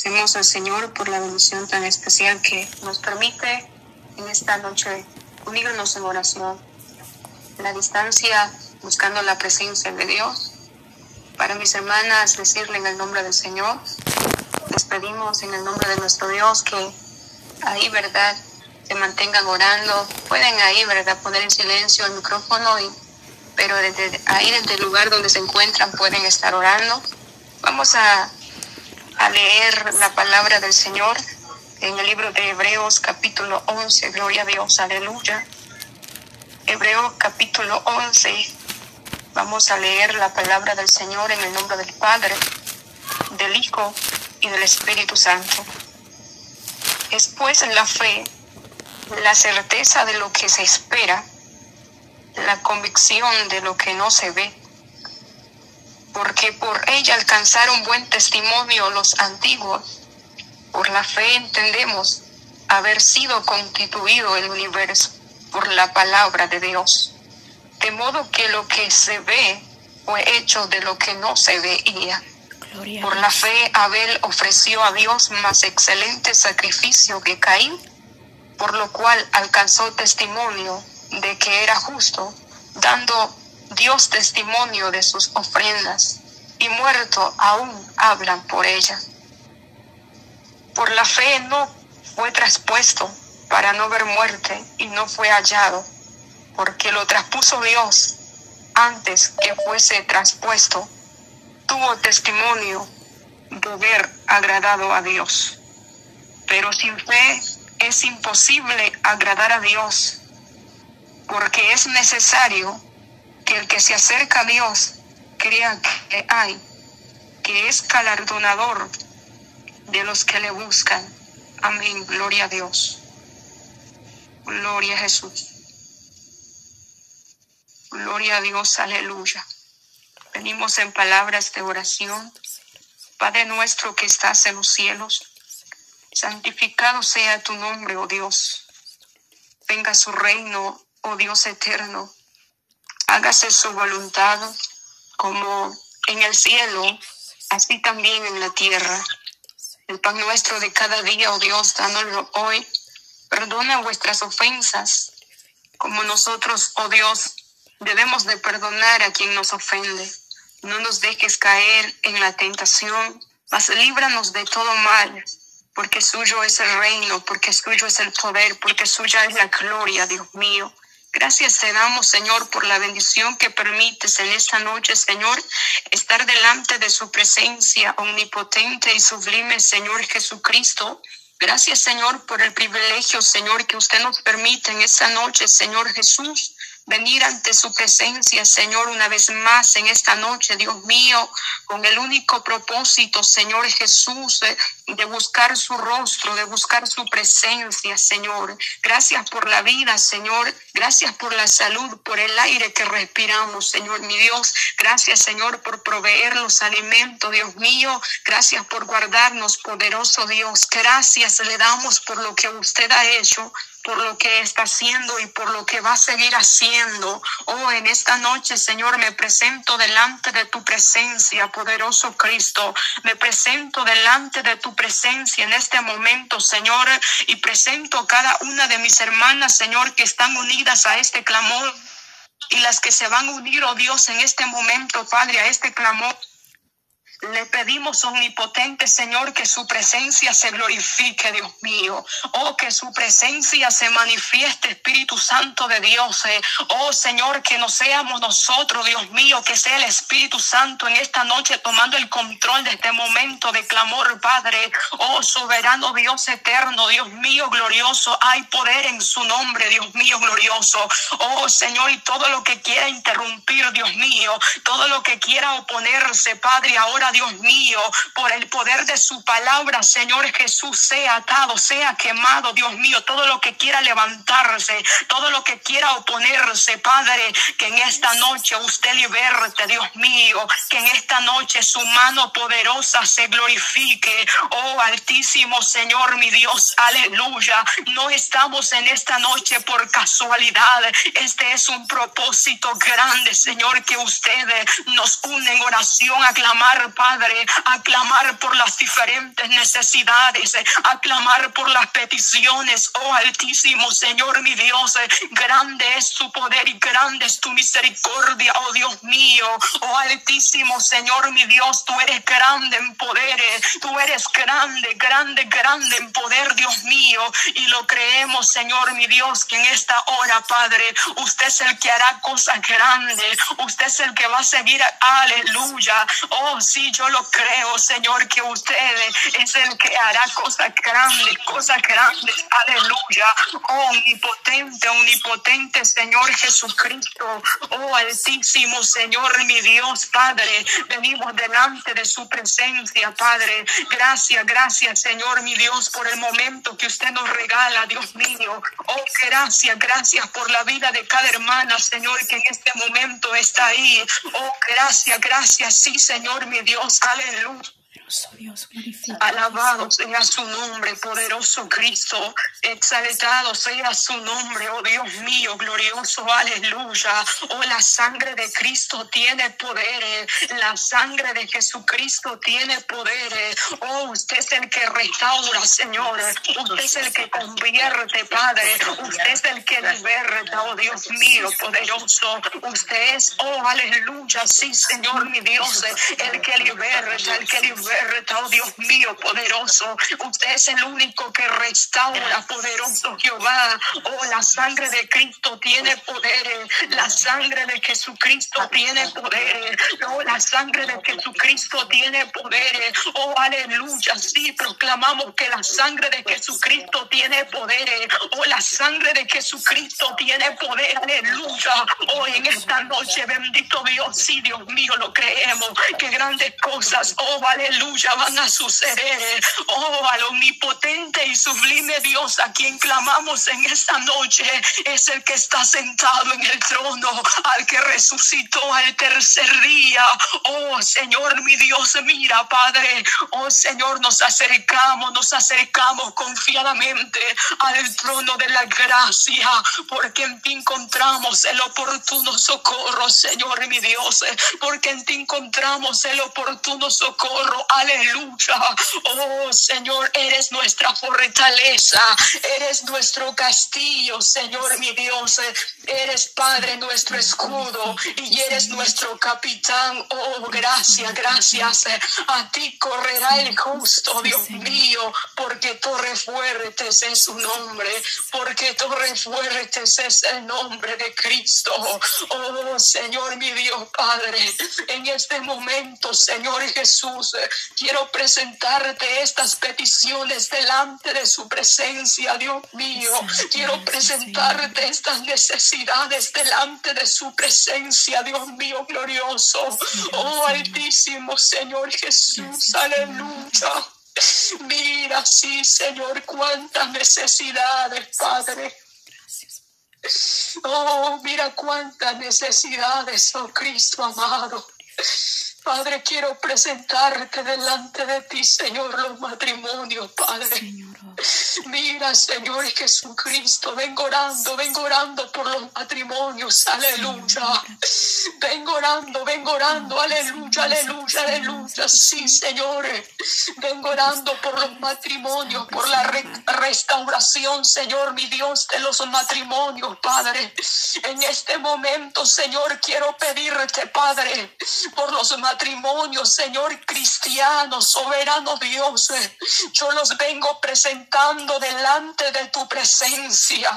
Agradecemos al Señor por la bendición tan especial que nos permite en esta noche unirnos en oración. En la distancia, buscando la presencia de Dios. Para mis hermanas, decirle en el nombre del Señor, les pedimos en el nombre de nuestro Dios que ahí, ¿verdad? Se mantengan orando. Pueden ahí, ¿verdad? Poner en silencio el micrófono, y, pero desde ahí, desde el lugar donde se encuentran, pueden estar orando. Vamos a a leer la palabra del Señor en el libro de Hebreos capítulo 11. Gloria a Dios, aleluya. Hebreos capítulo 11. Vamos a leer la palabra del Señor en el nombre del Padre, del Hijo y del Espíritu Santo. Es pues la fe, la certeza de lo que se espera, la convicción de lo que no se ve porque por ella alcanzaron buen testimonio los antiguos. Por la fe entendemos haber sido constituido el universo por la palabra de Dios, de modo que lo que se ve fue hecho de lo que no se veía. por la fe Abel ofreció a Dios más excelente sacrificio que Caín, por lo cual alcanzó testimonio de que era justo, dando Dios testimonio de sus ofrendas, y muerto aún hablan por ella. Por la fe no fue traspuesto para no ver muerte y no fue hallado, porque lo traspuso Dios antes que fuese traspuesto. Tuvo testimonio de ver agradado a Dios. Pero sin fe es imposible agradar a Dios, porque es necesario que el que se acerca a Dios crea que hay, que es galardonador de los que le buscan. Amén. Gloria a Dios. Gloria a Jesús. Gloria a Dios. Aleluya. Venimos en palabras de oración. Padre nuestro que estás en los cielos, santificado sea tu nombre, oh Dios. Venga su reino, oh Dios eterno hágase su voluntad como en el cielo, así también en la tierra. El pan nuestro de cada día, oh Dios, dándolo hoy. Perdona vuestras ofensas, como nosotros, oh Dios, debemos de perdonar a quien nos ofende. No nos dejes caer en la tentación, mas líbranos de todo mal, porque suyo es el reino, porque suyo es el poder, porque suya es la gloria, Dios mío. Gracias te damos, Señor, por la bendición que permites en esta noche, Señor, estar delante de su presencia omnipotente y sublime, Señor Jesucristo. Gracias, Señor, por el privilegio, Señor, que usted nos permite en esta noche, Señor Jesús, venir ante su presencia, Señor, una vez más en esta noche, Dios mío, con el único propósito, Señor Jesús, de buscar su rostro, de buscar su presencia, Señor. Gracias por la vida, Señor. Gracias por la salud, por el aire que respiramos, Señor, mi Dios. Gracias, Señor, por proveer los alimentos, Dios mío. Gracias por guardarnos, poderoso Dios. Gracias le damos por lo que usted ha hecho por lo que está haciendo y por lo que va a seguir haciendo. Oh, en esta noche, Señor, me presento delante de tu presencia, poderoso Cristo. Me presento delante de tu presencia en este momento, Señor, y presento cada una de mis hermanas, Señor, que están unidas a este clamor y las que se van a unir, oh Dios, en este momento, Padre, a este clamor. Le pedimos, omnipotente Señor, que su presencia se glorifique, Dios mío. Oh, que su presencia se manifieste, Espíritu Santo de Dios. Eh. Oh, Señor, que no seamos nosotros, Dios mío, que sea el Espíritu Santo en esta noche tomando el control de este momento de clamor, Padre. Oh, soberano Dios eterno, Dios mío glorioso. Hay poder en su nombre, Dios mío glorioso. Oh, Señor, y todo lo que quiera interrumpir, Dios mío, todo lo que quiera oponerse, Padre, ahora Dios mío, por el poder de su palabra, Señor Jesús, sea atado, sea quemado, Dios mío, todo lo que quiera levantarse, todo lo que quiera oponerse, Padre, que en esta noche usted liberte, Dios mío, que en esta noche su mano poderosa se glorifique, oh Altísimo Señor, mi Dios, aleluya. No estamos en esta noche por casualidad, este es un propósito grande, Señor, que ustedes nos unen en oración a clamar Padre, a clamar por las diferentes necesidades, a clamar por las peticiones, oh Altísimo Señor mi Dios, grande es tu poder y grande es tu misericordia, oh Dios mío, oh Altísimo Señor mi Dios, tú eres grande en poder, tú eres grande, grande, grande en poder, Dios mío, y lo creemos, Señor mi Dios, que en esta hora, Padre, usted es el que hará cosas grandes, usted es el que va a seguir, aleluya, oh sí, yo lo creo, Señor, que usted es el que hará cosas grandes, cosas grandes, aleluya, oh omnipotente, omnipotente, Señor Jesucristo, oh altísimo Señor, mi Dios, Padre, venimos delante de su presencia, Padre, gracias, gracias, Señor, mi Dios, por el momento que usted nos regala, Dios mío, oh gracias, gracias por la vida de cada hermana, Señor, que en este momento está ahí, oh gracias, gracias, sí, Señor, mi Dios, Deus, aleluia. Aleluya. Alabado sea su nombre, poderoso Cristo. Exaltado sea su nombre, oh Dios mío, glorioso, aleluya. Oh, la sangre de Cristo tiene poder. La sangre de Jesucristo tiene poder. Oh, usted es el que restaura, Señor. Usted es el que convierte, Padre. Usted es el que liberta, oh Dios mío, poderoso. Usted es, oh, aleluya, sí, Señor, mi Dios, el que liberta, el que liberta oh Dios mío, poderoso. Usted es el único que restaura, poderoso Jehová. Oh, la sangre de Cristo tiene poder. La sangre de Jesucristo tiene poder. Oh, la sangre de Jesucristo tiene poder. Oh, aleluya. Sí, proclamamos que la sangre de Jesucristo tiene poder. Oh, la sangre de Jesucristo tiene poder. Aleluya. Oh, en esta noche, bendito Dios, sí, Dios mío, lo creemos. Que grandes cosas, oh, aleluya van a suceder. Oh, al omnipotente y sublime Dios a quien clamamos en esta noche es el que está sentado en el trono, al que resucitó al tercer día. Oh, Señor, mi Dios, mira, Padre. Oh, Señor, nos acercamos, nos acercamos confiadamente al trono de la gracia, porque en ti encontramos el oportuno socorro, Señor, mi Dios, porque en ti encontramos el oportuno socorro. Aleluya. Oh Señor, eres nuestra fortaleza. Eres nuestro castillo, Señor mi Dios. Eres Padre nuestro escudo y eres nuestro capitán. Oh, gracias, gracias. A ti correrá el justo, Dios mío, porque Torre Fuertes es su nombre. Porque Torre Fuertes es el nombre de Cristo. Oh, Señor mi Dios, Padre, en este momento, Señor Jesús, Quiero presentarte estas peticiones delante de su presencia, Dios mío. Quiero presentarte estas necesidades delante de su presencia, Dios mío glorioso. Oh Altísimo Señor Jesús, aleluya. Mira, sí, Señor, cuántas necesidades, Padre. Oh, mira cuántas necesidades, oh Cristo amado. Padre, quiero presentarte delante de ti, Señor, los matrimonios, Padre. Mira, Señor Jesucristo, vengo orando, vengo orando por los matrimonios, aleluya. Vengo orando, vengo orando, aleluya, aleluya, aleluya. Sí, Señor, vengo orando por los matrimonios, por la restauración, Señor, mi Dios, de los matrimonios, Padre. En este momento, Señor, quiero pedirte, Padre, por los matrimonios, Señor cristiano, soberano Dios. Yo los vengo presentando delante de tu presencia.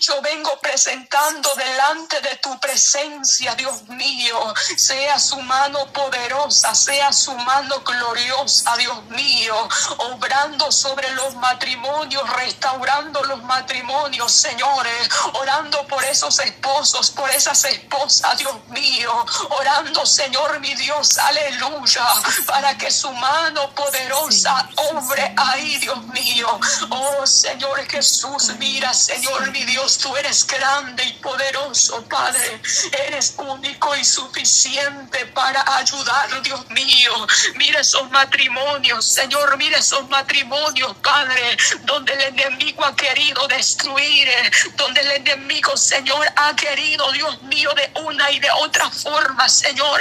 Yo vengo presentando delante de tu presencia, Dios mío. Sea su mano poderosa, sea su mano gloriosa, Dios mío, obrando sobre los matrimonios, restaurando los matrimonios, señores, orando por esos esposos, por esas esposas, Dios mío, orando, Señor mi Dios, aleluya, para que su mano poderosa obre ahí, Dios mío. Oh Señor Jesús, mira, Señor mi Dios, tú eres grande y poderoso, Padre. Eres único y suficiente para ayudar, Dios mío. Mira esos matrimonios, Señor, mira esos matrimonios, Padre, donde el enemigo ha querido destruir, donde el enemigo, Señor, ha querido, Dios mío, de una y de otra forma, Señor,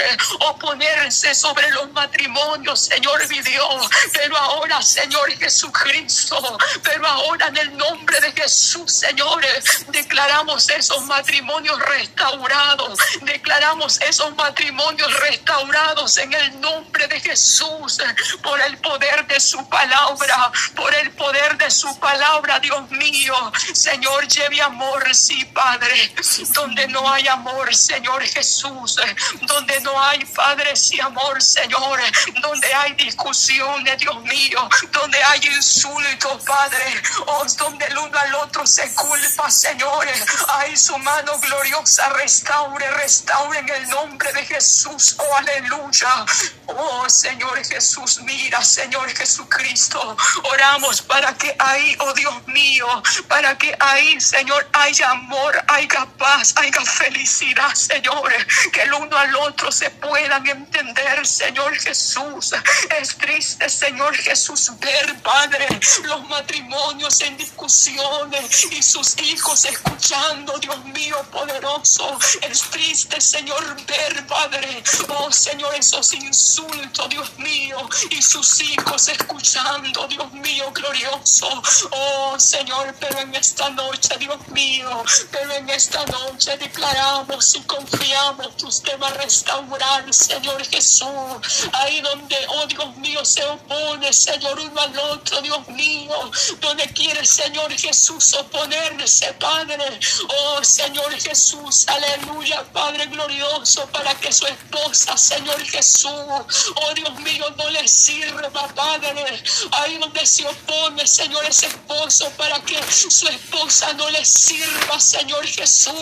sobre los matrimonios, Señor mi Dios. Pero ahora, Señor Jesucristo, pero ahora en el nombre de Jesús, Señor, declaramos esos matrimonios restaurados, declaramos esos matrimonios restaurados en el nombre de Jesús, por el poder de su palabra, por el poder de su palabra, Dios mío. Señor, lleve amor, sí, Padre, donde no hay amor, Señor Jesús, donde no hay Padre, sí, amor, Señor, donde hay discusiones, Dios mío, donde hay insultos, Padre, oh, donde el uno al otro se culpa, Señor, hay su mano gloriosa, restaure, restaure en el nombre de Jesús, oh, aleluya, oh, Señor Jesús, mira, Señor Jesucristo, oramos para que ahí, oh Dios mío, para que ahí, Señor, haya amor, haya paz, haya felicidad, Señor, que el uno al otro se puedan entender, Señor Jesús. Es triste, Señor Jesús, ver, Padre, los matrimonios en discusiones y sus hijos escuchando, Dios mío poderoso. Es triste, Señor, ver, Padre, oh Señor, esos insultos, Dios mío, y sus hijos escuchando, Dios mío, glorioso. Oh Señor, pero en esta noche, Dios mío, pero en esta noche declaramos y confiamos que usted va a restaurar, Señor Jesús, ahí donde, oh Dios mío, se opone, Señor, uno al otro, Dios mío, donde quiere, Señor Jesús, oponerse, Padre, oh Señor Jesús, aleluya, Padre glorioso, para que su esposa, Señor Jesús, oh Dios mío, no le sirva, Padre, ahí donde se opone, Señor, ese esposo, para que su esposa no le sirva, Señor Jesús,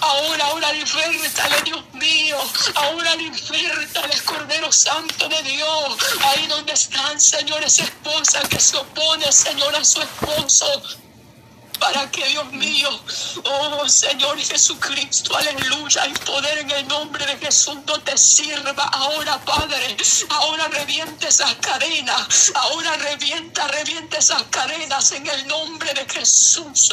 ahora, ahora libertale, Dios mío, ahora libertale, Cordero Santo de Dios, ahí donde están, Señor, esa esposa que se opone, Señor, a su esposo para que Dios mío, oh Señor Jesucristo, aleluya, hay poder en el nombre de Jesús no te sirva ahora, Padre. Ahora reviente esas cadenas, ahora revienta, revienta esas cadenas en el nombre de Jesús.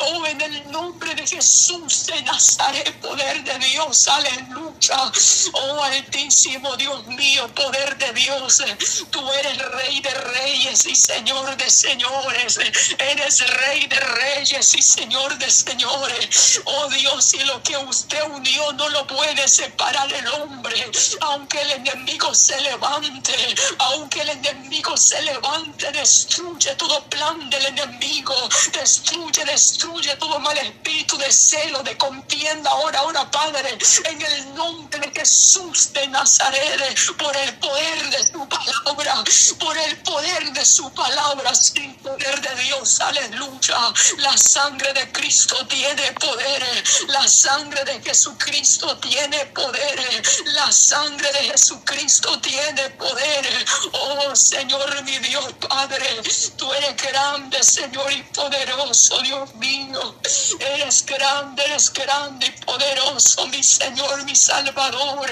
Oh, en el nombre de Jesús de Nazaret, poder de Dios, aleluya. Oh, altísimo Dios mío, poder de Dios. Tú eres rey de reyes y señor de señores. Eres rey de reyes reyes y Señor de señores. Oh Dios, y lo que usted unió no lo puede separar el hombre. Aunque el enemigo se levante, aunque el enemigo se levante, destruye todo plan del enemigo. Destruye, destruye todo mal espíritu de celo, de contienda. Ahora, ahora, Padre, en el nombre de Jesús de Nazaret, por el poder de su palabra, por el poder de su palabra, sin poder de Dios, aleluya. La sangre de Cristo tiene poder. La sangre de Jesucristo tiene poder. La sangre de Jesucristo tiene poder. Oh Señor mi Dios Padre, tú eres grande Señor y poderoso Dios mío. Eres grande, eres grande y poderoso mi Señor, mi Salvador.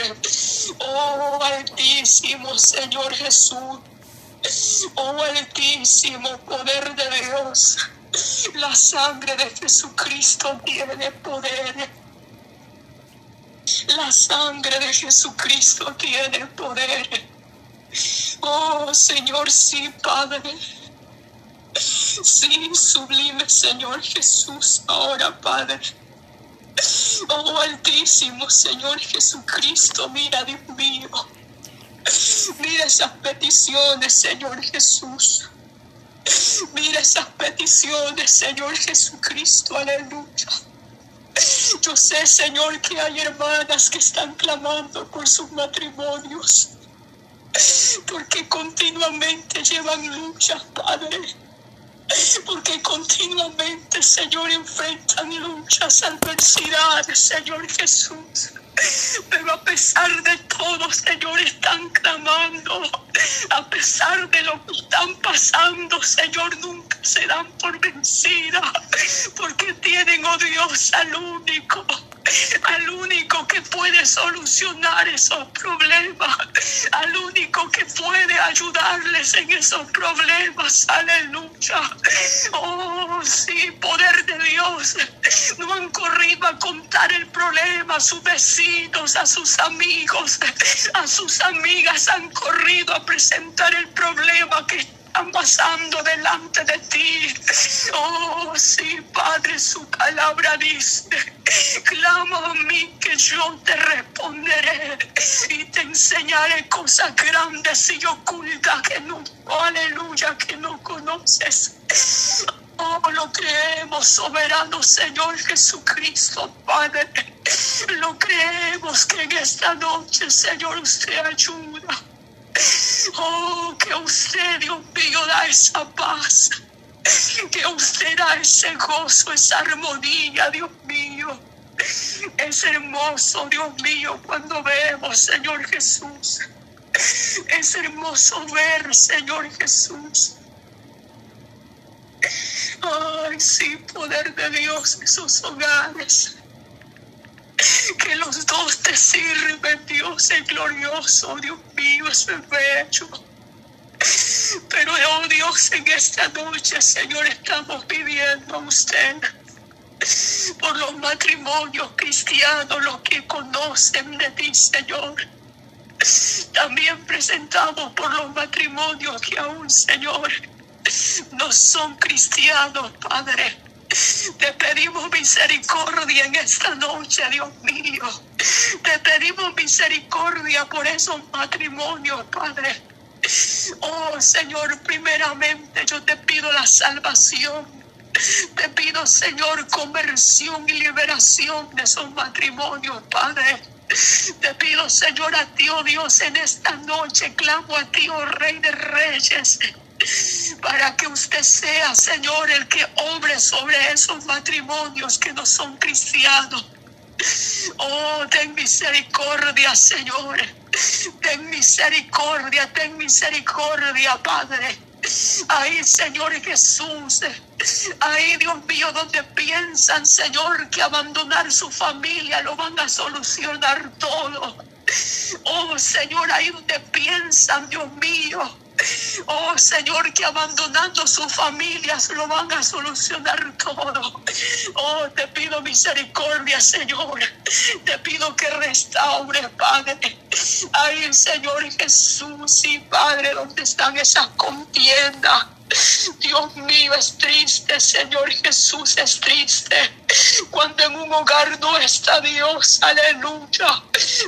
Oh altísimo Señor Jesús. Oh altísimo poder de Dios. La sangre de Jesucristo tiene poder. La sangre de Jesucristo tiene poder. Oh Señor, sí, Padre. Sí, sublime Señor Jesús, ahora Padre. Oh Altísimo Señor Jesucristo, mira Dios mío. Mira esas peticiones, Señor Jesús. Mira esas peticiones, Señor Jesucristo, aleluya. Yo sé, Señor, que hay hermanas que están clamando por sus matrimonios, porque continuamente llevan luchas, Padre. Porque continuamente, Señor, enfrentan luchas, adversidades, Señor Jesús. Pero a pesar de todo, Señor, están clamando. A pesar de lo que están pasando, Señor, nunca se dan por vencida. Porque tienen, oh al único al único que puede solucionar esos problemas, único que puede ayudarles en esos problemas. Aleluya. Oh, sí, poder de Dios. No han corrido a contar el problema a sus vecinos, a sus amigos, a sus amigas. Han corrido a presentar el problema que pasando delante de ti. Oh, sí, Padre, su palabra dice, clama a mí que yo te responderé y te enseñaré cosas grandes y ocultas que no, aleluya, que no conoces. Oh, lo creemos, soberano Señor Jesucristo, Padre. Lo creemos que en esta noche, Señor, usted ayuda. Oh, que usted, Dios mío, da esa paz. Que usted da ese gozo, esa armonía, Dios mío. Es hermoso, Dios mío, cuando vemos, Señor Jesús. Es hermoso ver, Señor Jesús. Ay, sí, poder de Dios en sus hogares que los dos te sirven, Dios es glorioso, Dios mío, es bello. Pero, oh Dios, en esta noche, Señor, estamos pidiendo a usted por los matrimonios cristianos, los que conocen de ti, Señor. También presentamos por los matrimonios que aún, Señor, no son cristianos, Padre. Te pedimos misericordia en esta noche, Dios mío. Te pedimos misericordia por esos matrimonios, Padre. Oh Señor, primeramente yo te pido la salvación. Te pido, Señor, conversión y liberación de esos matrimonios, Padre. Te pido, Señor, a ti, oh Dios, en esta noche clamo a ti, oh Rey de Reyes para que usted sea, Señor, el que obre sobre esos matrimonios que no son cristianos. Oh, ten misericordia, Señor. Ten misericordia, ten misericordia, Padre. Ahí, Señor Jesús. Ahí, Dios mío, donde piensan, Señor, que abandonar su familia lo van a solucionar todo. Oh, Señor, ahí donde piensan, Dios mío, Oh Señor, que abandonando sus familias lo van a solucionar todo. Oh, te pido misericordia, Señor. Te pido que restaure, Padre. Ay, Señor Jesús y Padre, ¿dónde están esas contiendas? Dios mío, es triste, Señor Jesús, es triste. Cuando en un hogar no está Dios, aleluya.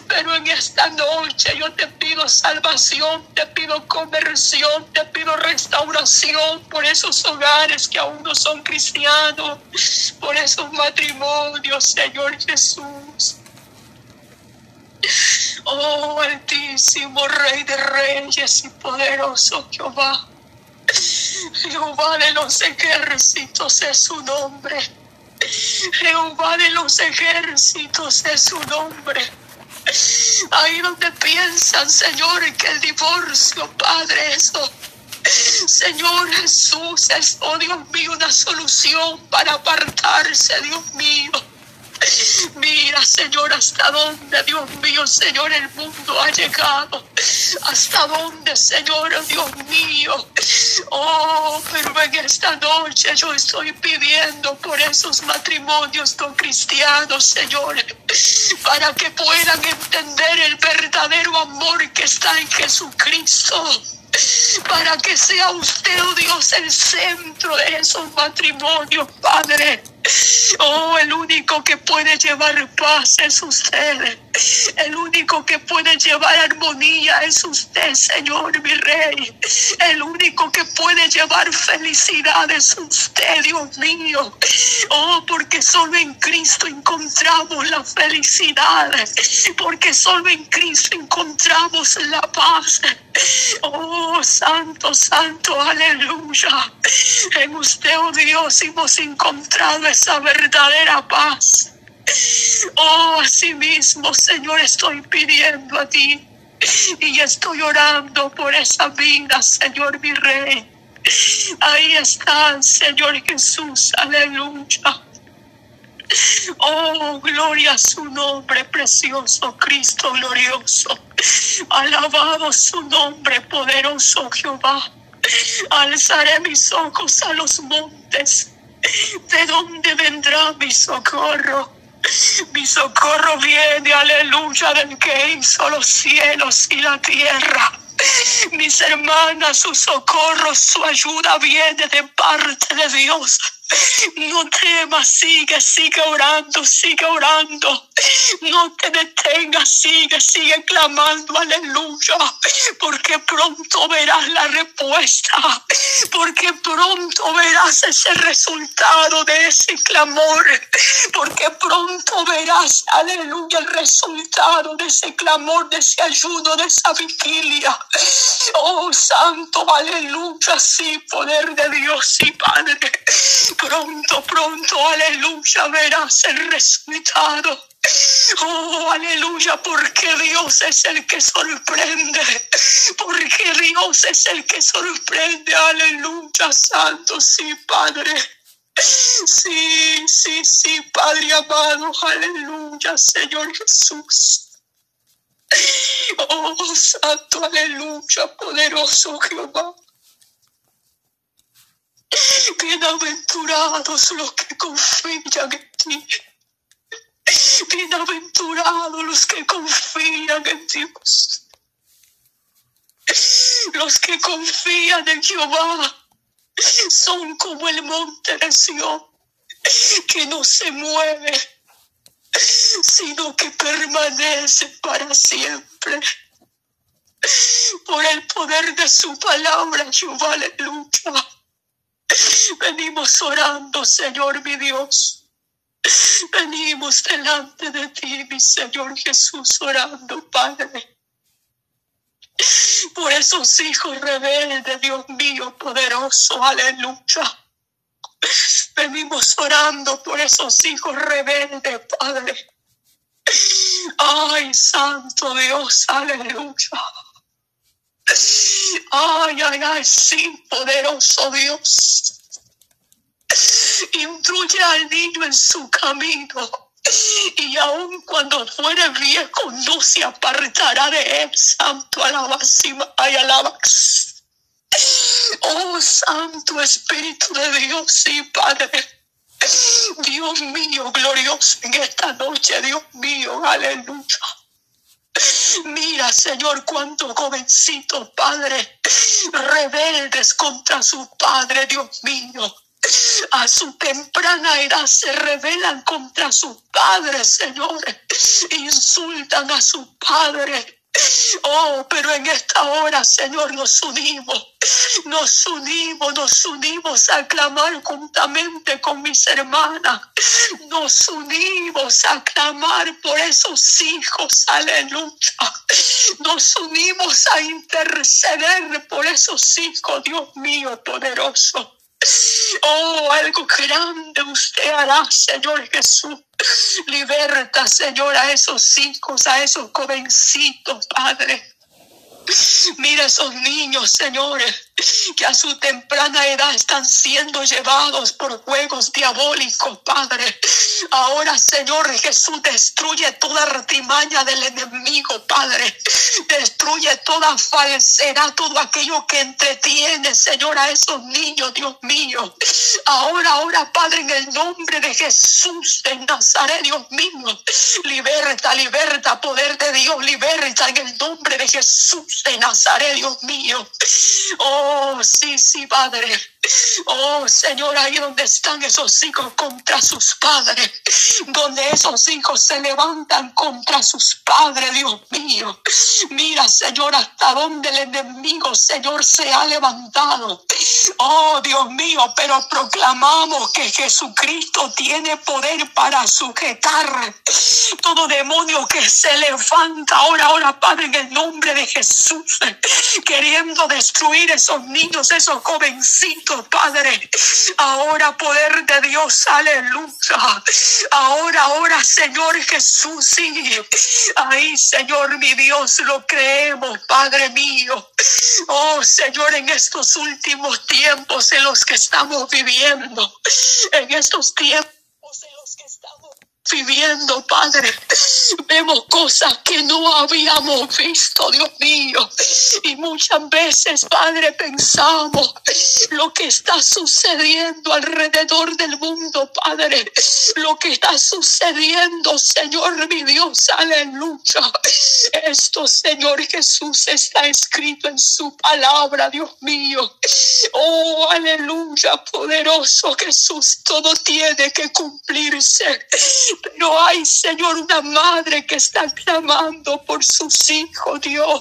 Pero en esta noche yo te pido salvación, te pido conversión, te pido restauración por esos hogares que aún no son cristianos, por esos matrimonios, Señor Jesús. Oh, altísimo Rey de Reyes y poderoso Jehová. Jehová de los ejércitos es su nombre. Jehová de los ejércitos es su nombre. Ahí donde piensan, Señor, que el divorcio, Padre, eso. Señor Jesús, es, oh Dios mío, una solución para apartarse, Dios mío Mira, Señor, hasta dónde, Dios mío, Señor, el mundo ha llegado. Hasta dónde, Señor, Dios mío. Oh, pero en esta noche yo estoy pidiendo por esos matrimonios con cristianos, Señor, para que puedan entender el verdadero amor que está en Jesucristo para que sea usted, oh Dios, el centro de esos matrimonios, Padre. Oh, el único que puede llevar paz es usted. El único que puede llevar armonía es usted, Señor, mi Rey. El único que puede llevar felicidad es usted, Dios mío. Oh, porque solo en Cristo encontramos la felicidad. Porque solo en Cristo encontramos la paz. Oh, santo, santo, aleluya. En usted, oh Dios, hemos encontrado esa verdadera paz. Oh, así mismo, Señor, estoy pidiendo a ti y estoy orando por esa vida, Señor, mi Rey. Ahí está, Señor Jesús, aleluya. Oh, gloria a su nombre precioso, Cristo glorioso. Alabado su nombre poderoso, Jehová. Alzaré mis ojos a los montes. ¿De dónde vendrá mi socorro? Mi socorro viene, aleluya, del que hizo los cielos y la tierra. Mis hermanas, su socorro, su ayuda viene de parte de Dios. No temas, sigue, sigue orando, sigue orando. No te detengas, sigue, sigue clamando, aleluya. Porque pronto verás la respuesta. Porque pronto verás ese resultado de ese clamor. Porque pronto verás, aleluya, el resultado de ese clamor, de ese ayuno, de esa vigilia. Oh, santo, aleluya, sí, poder de Dios y Padre pronto, pronto, aleluya, verás el resultado. Oh, aleluya, porque Dios es el que sorprende, porque Dios es el que sorprende, aleluya, santo, sí, Padre. Sí, sí, sí, Padre amado, aleluya, Señor Jesús. Oh, santo, aleluya, poderoso Jehová. Bienaventurados los que confían en ti. Bienaventurados los que confían en Dios. Los que confían en Jehová son como el monte de Sion, que no se mueve, sino que permanece para siempre. Por el poder de su palabra, Jehová, aleluya. Venimos orando, Señor mi Dios. Venimos delante de ti, mi Señor Jesús, orando, Padre. Por esos hijos rebeldes, Dios mío, poderoso, aleluya. Venimos orando por esos hijos rebeldes, Padre. Ay, Santo Dios, aleluya. Ay, ay, ay, sí, poderoso Dios. Instruye al niño en su camino. Y aun cuando fuere viejo, no se apartará de él. Santo alabacima, ay, alabas. Oh, Santo Espíritu de Dios y Padre. Dios mío, glorioso en esta noche, Dios mío, aleluya. Mira, Señor, cuántos jovencitos, Padre, rebeldes contra su Padre, Dios mío. A su temprana edad se rebelan contra su Padre, Señor. Insultan a su Padre. Oh, pero en esta hora, Señor, nos unimos, nos unimos, nos unimos a clamar juntamente con mis hermanas, nos unimos a clamar por esos hijos, aleluya, nos unimos a interceder por esos hijos, Dios mío poderoso. Oh, algo grande usted hará, Señor Jesús. Liberta, Señor, a esos hijos, a esos jovencitos, Padre. Mira esos niños, señores, que a su temprana edad están siendo llevados por juegos diabólicos, Padre. Ahora, Señor Jesús, destruye toda artimaña del enemigo, Padre. Destruye toda falsedad, todo aquello que entretiene, Señor, a esos niños, Dios mío. Ahora, ahora, Padre, en el nombre de Jesús de Nazaret, Dios mío. Liberta, liberta, poder de Dios, liberta en el nombre de Jesús de Nazaret, Dios mío. Oh, sí, sí, Padre. Oh Señor, ahí donde están esos hijos contra sus padres, donde esos hijos se levantan contra sus padres, Dios mío. Mira, Señor, hasta donde el enemigo, Señor, se ha levantado. Oh Dios mío, pero proclamamos que Jesucristo tiene poder para sujetar todo demonio que se levanta ahora, ahora, Padre, en el nombre de Jesús, queriendo destruir esos niños, esos jovencitos, Padre. Ahora, poder de Dios, aleluya. Ahora, ahora, Señor Jesús, sí. Ahí, Señor, mi Dios, lo creemos, Padre mío. Oh, Señor, en estos últimos tiempos en los que estamos viviendo, en estos tiempos en los que estamos viviendo, Padre. Vemos cosas que no habíamos visto, Dios mío. Y muchas veces, Padre, pensamos lo que está sucediendo alrededor del mundo, Padre. Lo que está sucediendo, Señor, mi Dios, aleluya. Esto, Señor Jesús, está escrito en su palabra, Dios mío. Oh, aleluya, poderoso Jesús, todo tiene que cumplirse. Pero hay, Señor, una madre que está clamando por sus hijos, Dios.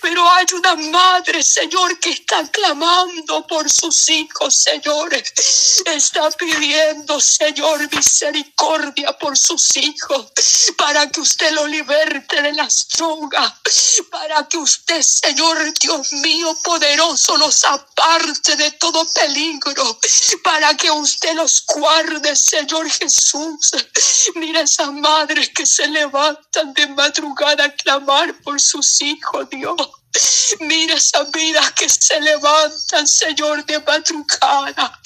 Pero hay una madre, Señor, que está clamando por sus hijos, Señor. Está pidiendo, Señor, misericordia por sus hijos, para que usted lo liberte de las drogas, para que usted, Señor, Dios mío, poderoso, los aparte de todo peligro, para que usted los guarde, Señor Jesús. Mira esas madres que se levantan de madrugada a clamar por sus hijos, Dios. Mira esas vidas que se levantan, Señor, de madrugada.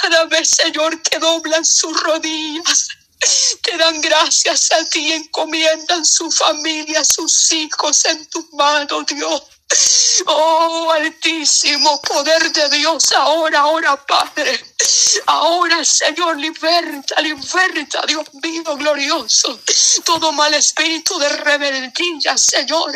Cada vez, Señor, que doblan sus rodillas. Te dan gracias a ti encomiendan su familia, sus hijos en tus manos, Dios. Oh, altísimo poder de Dios, ahora, ahora, Padre. Ahora, Señor, liberta, liberta, Dios mío, glorioso. Todo mal espíritu de rebeldía, Señor.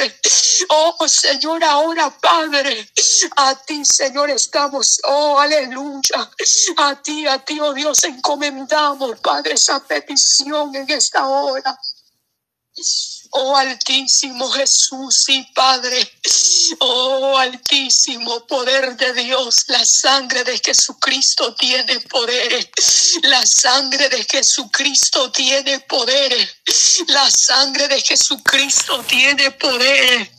Oh, Señor, ahora, Padre. A ti, Señor, estamos. Oh, aleluya. A ti, a ti, oh Dios, encomendamos, Padre, esa petición en esta hora. Oh Altísimo Jesús y Padre, oh Altísimo poder de Dios, la sangre de Jesucristo tiene poder, la sangre de Jesucristo tiene poder, la sangre de Jesucristo tiene poder.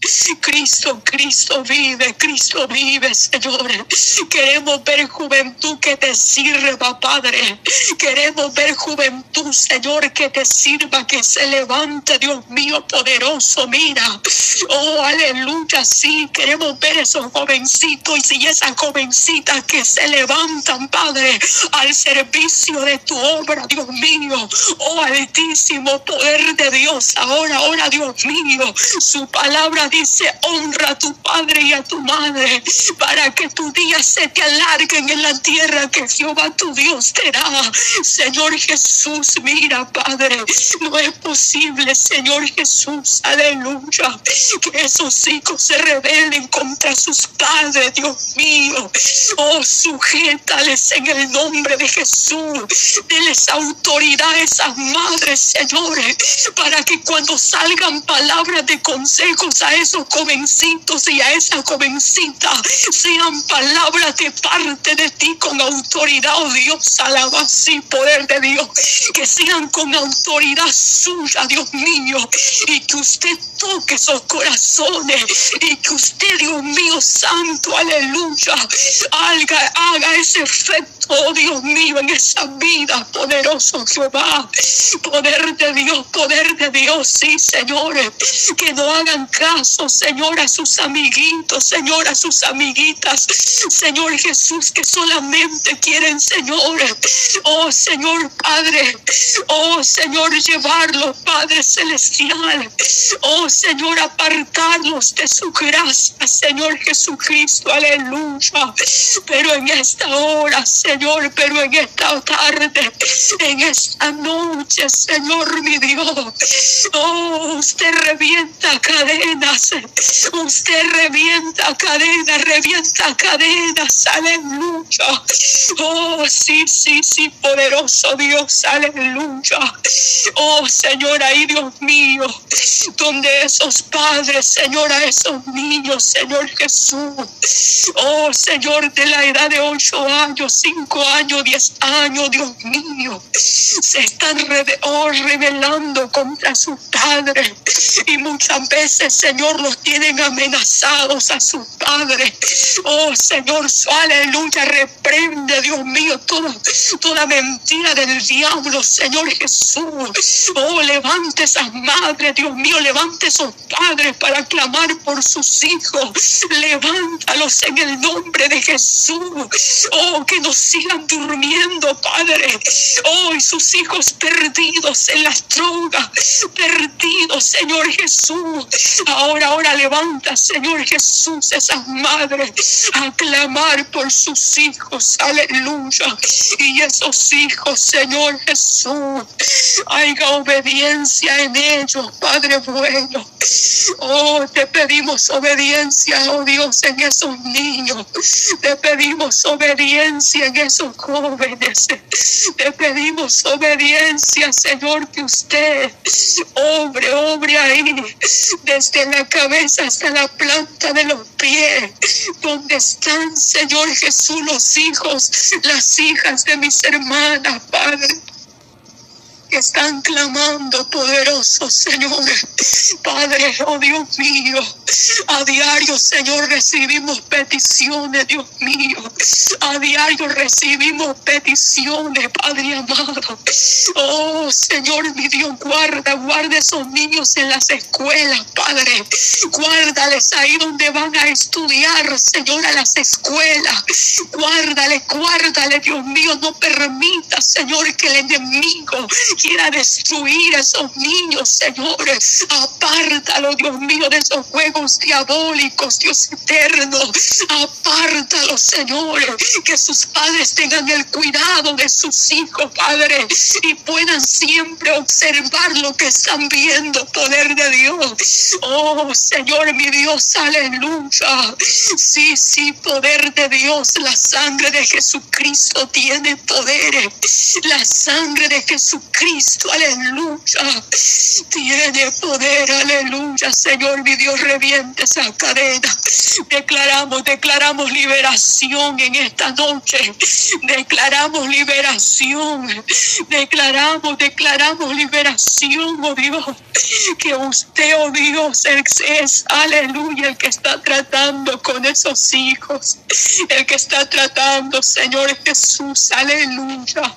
Cristo, Cristo vive, Cristo vive, Señor. Queremos ver juventud que te sirva, Padre. Queremos ver juventud, Señor, que te sirva, que se levante, Dios mío poderoso, mira. Oh, aleluya, sí, queremos ver esos jovencitos y esas jovencitas que se levantan, Padre, al servicio de tu obra, Dios mío. Oh, altísimo poder de Dios. Ahora, ahora, Dios mío, su palabra dice, honra a tu padre y a tu madre para que tu día se te alarguen en la tierra que Jehová tu Dios te da. Señor Jesús, mira, Padre, no es posible, Señor Jesús Jesús, aleluya. Que esos hijos se rebelen contra sus padres, Dios mío. Oh, sujétales en el nombre de Jesús. Deles autoridad a esas madres, señores, para que cuando salgan palabras de consejos a esos jovencitos y a esa jovencita, sean palabras de parte de ti con autoridad, oh Dios, alabanza y poder de Dios. Que sean con autoridad suya, Dios mío y que usted toque esos corazones y que usted, Dios mío santo, aleluya, haga, haga ese efecto, oh Dios mío, en esa vida, poderoso Jehová, poder de Dios, poder de Dios, sí, señores, que no hagan caso, Señor, a sus amiguitos, Señor, a sus amiguitas, Señor Jesús, que solamente quieren, Señor, oh Señor Padre, oh Señor, llevarlo, Padre Celestial Oh Señor, apartarnos de su gracia, Señor Jesucristo, aleluya. Pero en esta hora, Señor, pero en esta tarde, en esta noche, Señor mi Dios, oh, usted revienta cadenas, usted revienta cadenas, revienta cadenas, aleluya. Oh, sí, sí, sí, poderoso Dios, aleluya. Oh, Señor, ahí Dios mío, donde esos padres, Señor, a esos niños, Señor Jesús. Oh, Señor, de la edad de ocho años, cinco años, diez años, Dios mío, se están oh, revelando contra sus padres. Y muchas veces, Señor, los tienen amenazados a sus padres. Oh, Señor, aleluya, reprende, Dios mío, toda, toda mentira del diablo, Señor Jesús. Oh, levante esas madres, Dios mío, levante esos padres para clamar por sus hijos. Levántalos en el nombre de Jesús. Oh, que no sigan durmiendo, Padre. Oh, y sus hijos perdidos en las drogas, perdidos, Señor Jesús. Ahora, ahora levanta, Señor Jesús, esas madres a clamar por sus hijos. Aleluya. Y esos hijos, Señor Jesús, haya obediencia en ellos, Padre bueno. Oh, te pedimos obediencia, oh Dios, en esos niños. Te pedimos obediencia en esos jóvenes. Te pedimos obediencia, Señor, que usted obre, obre ahí, desde la cabeza hasta la planta de los pies, donde están, Señor Jesús, los hijos, las hijas de mis hermanas, Padre están clamando, poderoso Señor. Padre, oh Dios mío, a diario, Señor, recibimos peticiones, Dios mío. A diario recibimos peticiones, Padre amado. Oh, Señor, mi Dios, guarda, guarda esos niños en las escuelas, Padre. Guárdales ahí donde van a estudiar, Señor, a las escuelas. Guárdale, guárdale, Dios mío. No permita, Señor, que el enemigo quiera destruir a esos niños, Señor. Apártalo, Dios mío, de esos juegos diabólicos, Dios eterno. Apártalo, Señor. Que sus padres tengan el cuidado de sus hijos, Padre, y puedan siempre observar lo que están viendo, poder de Dios. Oh, Señor, mi Dios, aleluya. Sí, sí, poder de Dios. La sangre de Jesucristo tiene poder. La sangre de Jesucristo Cristo, aleluya. Tiene poder, aleluya. Señor, mi Dios, reviente esa cadena. Declaramos, declaramos liberación en esta noche. Declaramos liberación. Declaramos, declaramos liberación, oh Dios. Que usted, oh Dios, es, aleluya, el que está tratando con esos hijos. El que está tratando, Señor Jesús, aleluya.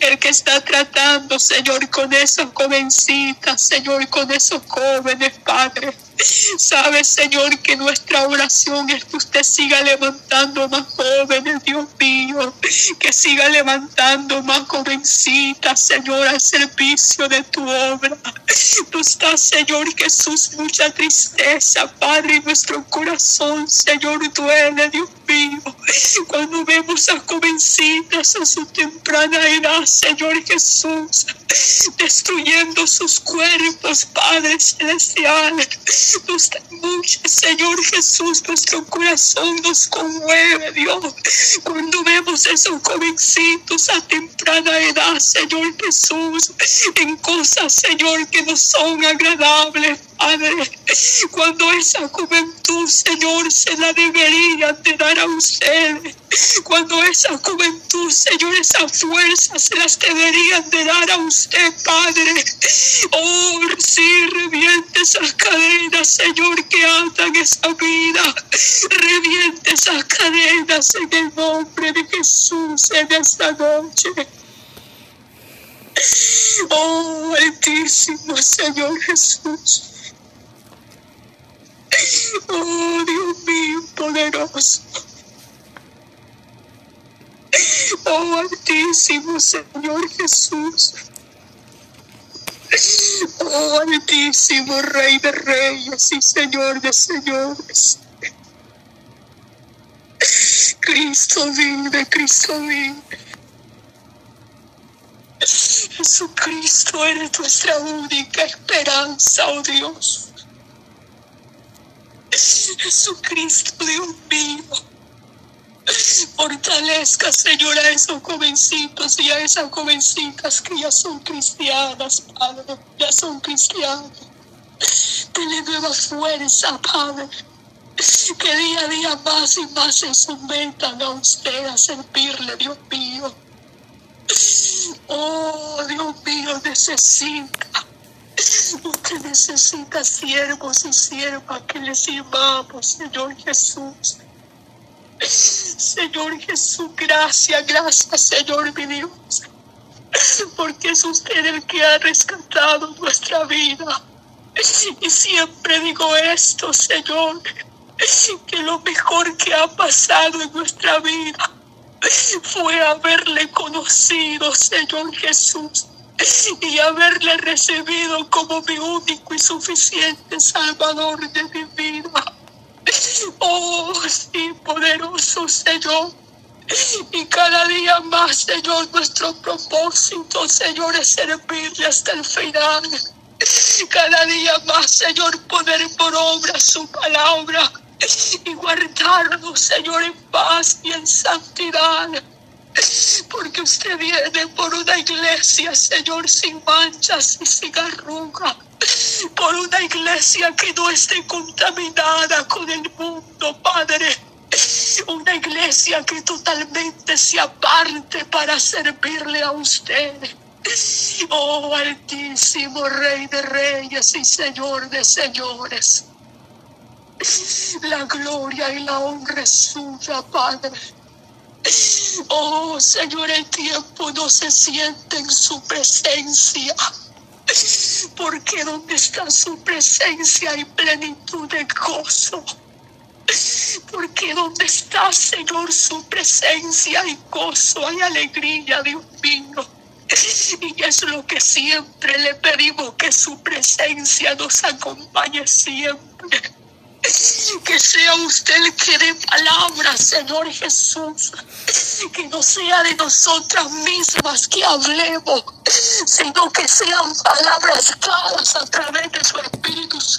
El que está tratando, Señor, con esas jovencitas, Señor, con esos jóvenes, Padre. Sabe, Señor, que nuestra oración es que usted siga levantando más jóvenes, Dios mío, que siga levantando más jovencitas, Señor, al servicio de tu obra. Tú estás, Señor Jesús, mucha tristeza, Padre, nuestro corazón, Señor, duele, Dios mío, cuando vemos a jovencitas a su temprana edad, Señor Jesús, destruyendo sus cuerpos, Padre Celestial mucho, Señor Jesús, nuestro corazón nos conmueve, Dios, cuando vemos esos jovencitos a temprana edad, Señor Jesús, en cosas, Señor, que no son agradables, Padre, cuando esa juventud, Señor, se la deberían de dar a usted. Cuando esa juventud, Señor, esa fuerza se las deberían de dar a usted, Padre. Oh, sí, reviente esas cadenas, Señor, que atan esa vida. Reviente esas cadenas en el nombre de Jesús en esta noche. Oh, altísimo Señor Jesús. Oh, Dios mío, poderoso. Oh, altísimo Señor Jesús. Oh, altísimo Rey de Reyes y Señor de Señores. Cristo vive, Cristo vive. Jesucristo eres nuestra única esperanza, oh Dios. Jesucristo, Dios mío. Fortalezca, Señor, a esos jovencitos y a esas jovencitas que ya son cristianas, Padre, ya son cristianas. Dele nueva fuerza, Padre. Que día a día más y más se sometan a usted a servirle, Dios mío. Oh, Dios mío, necesita. Usted necesita siervos y siervas que le sirvamos, Señor Jesús. Señor Jesús, gracias, gracias, Señor mi Dios. Porque es usted el que ha rescatado nuestra vida. Y siempre digo esto, Señor, que lo mejor que ha pasado en nuestra vida fue haberle conocido, Señor Jesús, y haberle recibido como mi único y suficiente Salvador de mi vida. Oh, sí, poderoso Señor. Y cada día más, Señor, nuestro propósito, Señor, es servirle hasta el final. Cada día más, Señor, poner por obra su palabra y guardarnos, Señor, en paz y en santidad. Porque usted viene por una iglesia, Señor, sin manchas y sin arruga. Por una iglesia que no esté contaminada con el mundo, Padre. Una iglesia que totalmente se aparte para servirle a usted. Oh, altísimo Rey de Reyes y Señor de Señores. La gloria y la honra es suya, Padre. Oh, Señor, el tiempo no se siente en su presencia. Porque donde está su presencia hay plenitud de gozo. Porque donde está, Señor, su presencia hay gozo, hay alegría, Dios mío. Y es lo que siempre le pedimos, que su presencia nos acompañe siempre. Que sea usted el que dé palabras, Señor Jesús. Que no sea de nosotras mismas que hablemos, sino que sean palabras dadas a través de su Espíritu Santo.